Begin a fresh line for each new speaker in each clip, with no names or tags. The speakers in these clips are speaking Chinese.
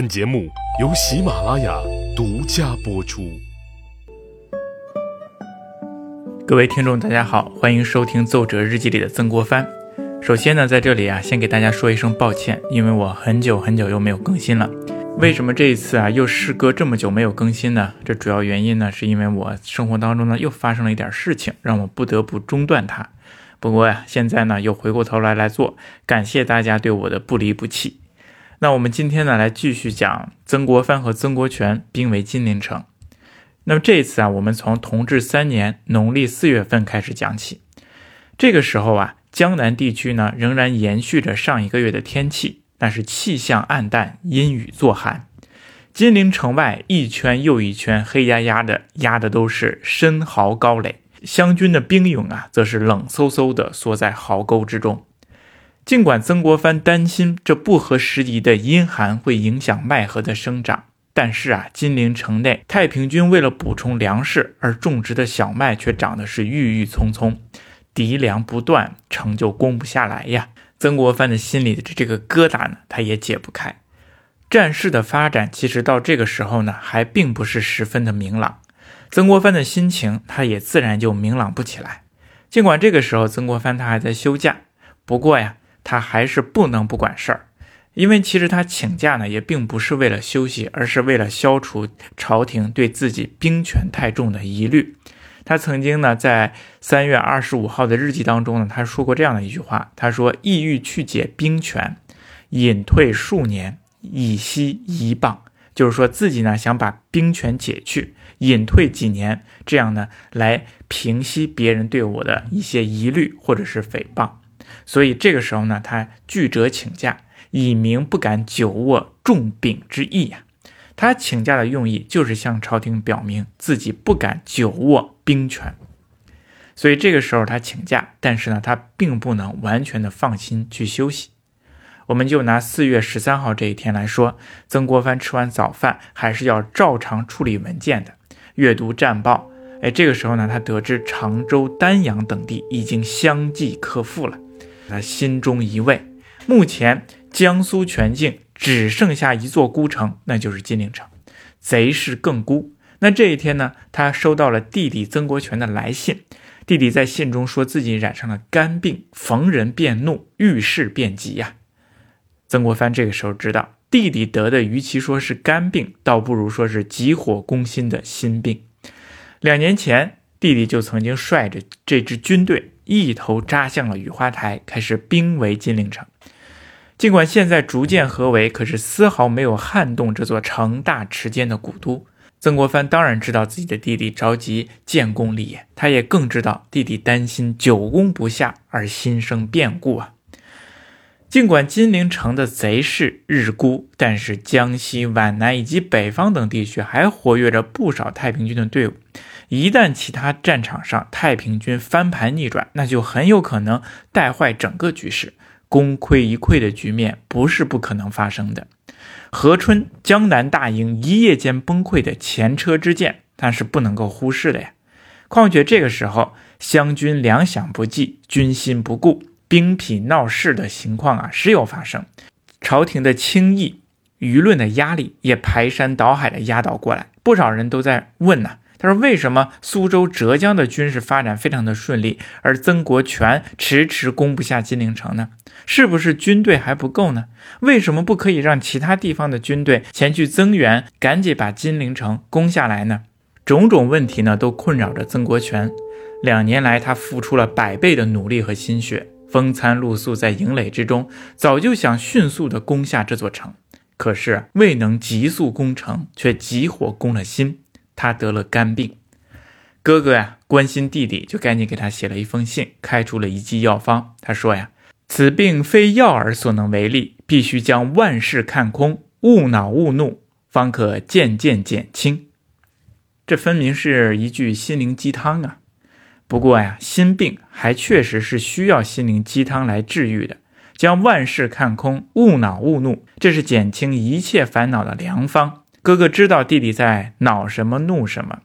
本节目由喜马拉雅独家播出。
各位听众，大家好，欢迎收听《奏折日记》里的曾国藩。首先呢，在这里啊，先给大家说一声抱歉，因为我很久很久又没有更新了。为什么这一次啊又时隔这么久没有更新呢？这主要原因呢，是因为我生活当中呢又发生了一点事情，让我不得不中断它。不过呀，现在呢又回过头来来做，感谢大家对我的不离不弃。那我们今天呢，来继续讲曾国藩和曾国荃兵围金陵城。那么这一次啊，我们从同治三年农历四月份开始讲起。这个时候啊，江南地区呢仍然延续着上一个月的天气，但是气象暗淡，阴雨作寒。金陵城外一圈又一圈黑压压的压的都是深壕高垒，湘军的兵勇啊，则是冷飕飕的缩在壕沟之中。尽管曾国藩担心这不合时宜的阴寒会影响麦禾的生长，但是啊，金陵城内太平军为了补充粮食而种植的小麦却长得是郁郁葱葱，敌粮不断，城就攻不下来呀。曾国藩的心里的这个疙瘩呢，他也解不开。战事的发展其实到这个时候呢，还并不是十分的明朗，曾国藩的心情他也自然就明朗不起来。尽管这个时候曾国藩他还在休假，不过呀。他还是不能不管事儿，因为其实他请假呢，也并不是为了休息，而是为了消除朝廷对自己兵权太重的疑虑。他曾经呢，在三月二十五号的日记当中呢，他说过这样的一句话：“他说，意欲去解兵权，隐退数年，以息一棒。”就是说自己呢，想把兵权解去，隐退几年，这样呢，来平息别人对我的一些疑虑或者是诽谤。所以这个时候呢，他拒折请假，以明不敢久握重柄之意呀。他请假的用意就是向朝廷表明自己不敢久握兵权。所以这个时候他请假，但是呢，他并不能完全的放心去休息。我们就拿四月十三号这一天来说，曾国藩吃完早饭，还是要照常处理文件的，阅读战报。哎，这个时候呢，他得知常州、丹阳等地已经相继克复了。他心中一位，目前江苏全境只剩下一座孤城，那就是金陵城，贼势更孤。那这一天呢，他收到了弟弟曾国荃的来信，弟弟在信中说自己染上了肝病，逢人便怒，遇事便急呀。曾国藩这个时候知道，弟弟得的与其说是肝病，倒不如说是急火攻心的心病。两年前，弟弟就曾经率着这支军队。一头扎向了雨花台，开始兵围金陵城。尽管现在逐渐合围，可是丝毫没有撼动这座城大池坚的古都。曾国藩当然知道自己的弟弟着急建功立业，他也更知道弟弟担心久攻不下而心生变故啊。尽管金陵城的贼势日孤，但是江西皖南以及北方等地区还活跃着不少太平军的队伍。一旦其他战场上太平军翻盘逆转，那就很有可能带坏整个局势，功亏一篑的局面不是不可能发生的。和春江南大营一夜间崩溃的前车之鉴，那是不能够忽视的呀。况且这个时候湘军粮饷不济，军心不顾，兵痞闹事的情况啊时有发生。朝廷的轻易，舆论的压力也排山倒海的压倒过来，不少人都在问呢。他说：“为什么苏州、浙江的军事发展非常的顺利，而曾国荃迟迟攻不下金陵城呢？是不是军队还不够呢？为什么不可以让其他地方的军队前去增援，赶紧把金陵城攻下来呢？”种种问题呢，都困扰着曾国荃。两年来，他付出了百倍的努力和心血，风餐露宿在营垒之中，早就想迅速的攻下这座城，可是未能急速攻城，却急火攻了心。他得了肝病，哥哥呀关心弟弟，就赶紧给他写了一封信，开出了一剂药方。他说呀，此病非药饵所能为力，必须将万事看空，勿恼勿怒，方可渐渐减轻。这分明是一句心灵鸡汤啊！不过呀，心病还确实是需要心灵鸡汤来治愈的。将万事看空，勿恼勿怒，这是减轻一切烦恼的良方。哥哥知道弟弟在恼什么怒什么，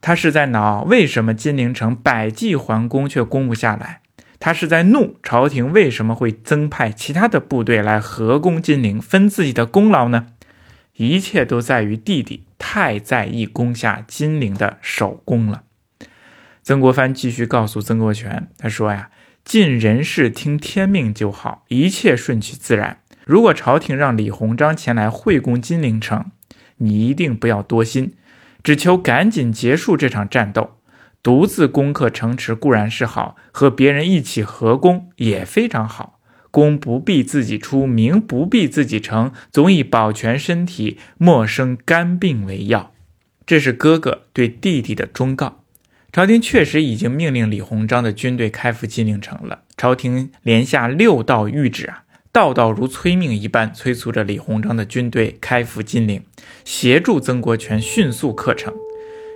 他是在恼为什么金陵城百计还攻却攻不下来，他是在怒朝廷为什么会增派其他的部队来合攻金陵分自己的功劳呢？一切都在于弟弟太在意攻下金陵的首功了。曾国藩继续告诉曾国荃，他说呀，尽人事听天命就好，一切顺其自然。如果朝廷让李鸿章前来会攻金陵城，你一定不要多心，只求赶紧结束这场战斗。独自攻克城池固然是好，和别人一起合攻也非常好。功不必自己出，名不必自己成，总以保全身体，莫生肝病为要。这是哥哥对弟弟的忠告。朝廷确实已经命令李鸿章的军队开赴金陵城了。朝廷连下六道谕旨啊，道道如催命一般，催促着李鸿章的军队开赴金陵，协助曾国荃迅速克城。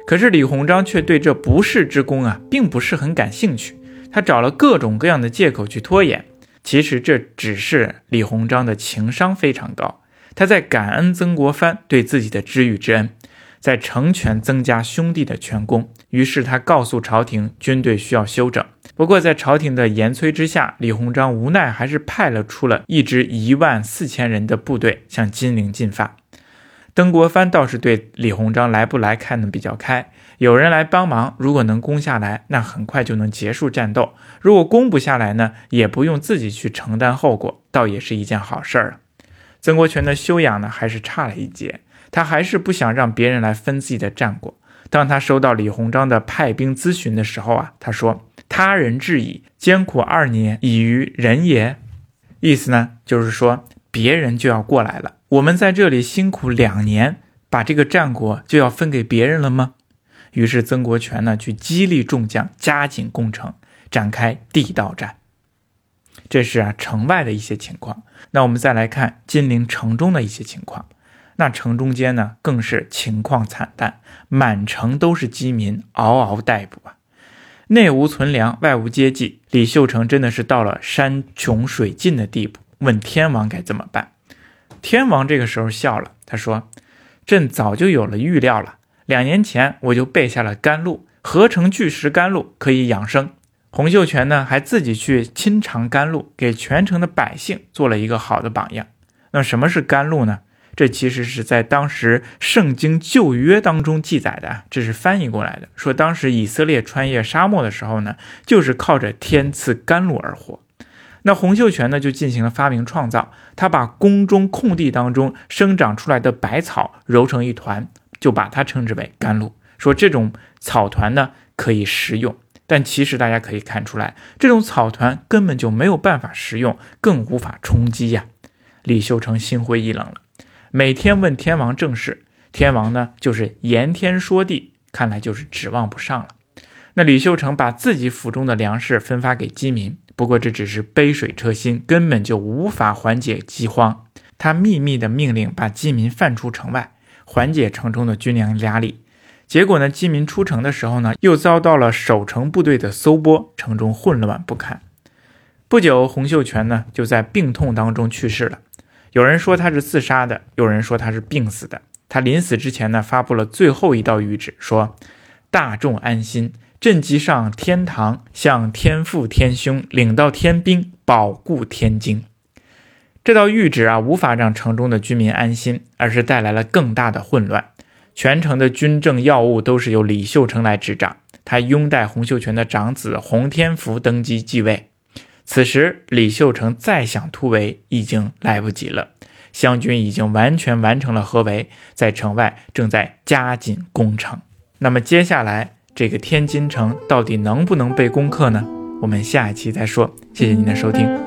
可是李鸿章却对这不世之功啊，并不是很感兴趣。他找了各种各样的借口去拖延。其实这只是李鸿章的情商非常高，他在感恩曾国藩对自己的知遇之恩，在成全增加兄弟的权功。于是他告诉朝廷，军队需要休整。不过在朝廷的严催之下，李鸿章无奈还是派了出了一支一万四千人的部队向金陵进发。曾国藩倒是对李鸿章来不来看得比较开，有人来帮忙，如果能攻下来，那很快就能结束战斗；如果攻不下来呢，也不用自己去承担后果，倒也是一件好事儿。曾国荃的修养呢，还是差了一截，他还是不想让别人来分自己的战果。当他收到李鸿章的派兵咨询的时候啊，他说：“他人至矣，艰苦二年，已于人也。”意思呢，就是说别人就要过来了。我们在这里辛苦两年，把这个战果就要分给别人了吗？于是曾国荃呢，去激励众将加紧攻城，展开地道战。这是啊城外的一些情况。那我们再来看金陵城中的一些情况。那城中间呢，更是情况惨淡，满城都是饥民，嗷嗷待哺啊，内无存粮，外无接济。李秀成真的是到了山穷水尽的地步，问天王该怎么办。天王这个时候笑了，他说：“朕早就有了预料了。两年前我就备下了甘露，合成巨石甘露可以养生。洪秀全呢，还自己去亲尝甘露，给全城的百姓做了一个好的榜样。那什么是甘露呢？这其实是在当时圣经旧约当中记载的，这是翻译过来的，说当时以色列穿越沙漠的时候呢，就是靠着天赐甘露而活。”那洪秀全呢，就进行了发明创造。他把宫中空地当中生长出来的百草揉成一团，就把它称之为甘露。说这种草团呢可以食用，但其实大家可以看出来，这种草团根本就没有办法食用，更无法充饥呀。李秀成心灰意冷了，每天问天王政事，天王呢就是言天说地，看来就是指望不上了。那李秀成把自己府中的粮食分发给饥民。不过这只是杯水车薪，根本就无法缓解饥荒。他秘密的命令把饥民放出城外，缓解城中的军粮压力。结果呢，饥民出城的时候呢，又遭到了守城部队的搜拨，城中混乱不堪。不久，洪秀全呢就在病痛当中去世了。有人说他是自杀的，有人说他是病死的。他临死之前呢，发布了最后一道谕旨，说：“大众安心。”朕即上天堂，向天父天兄领到天兵，保固天京。这道谕旨啊，无法让城中的居民安心，而是带来了更大的混乱。全城的军政要务都是由李秀成来执掌，他拥戴洪秀全的长子洪天福登基继位。此时，李秀成再想突围已经来不及了，湘军已经完全完成了合围，在城外正在加紧攻城。那么接下来。这个天津城到底能不能被攻克呢？我们下一期再说。谢谢您的收听。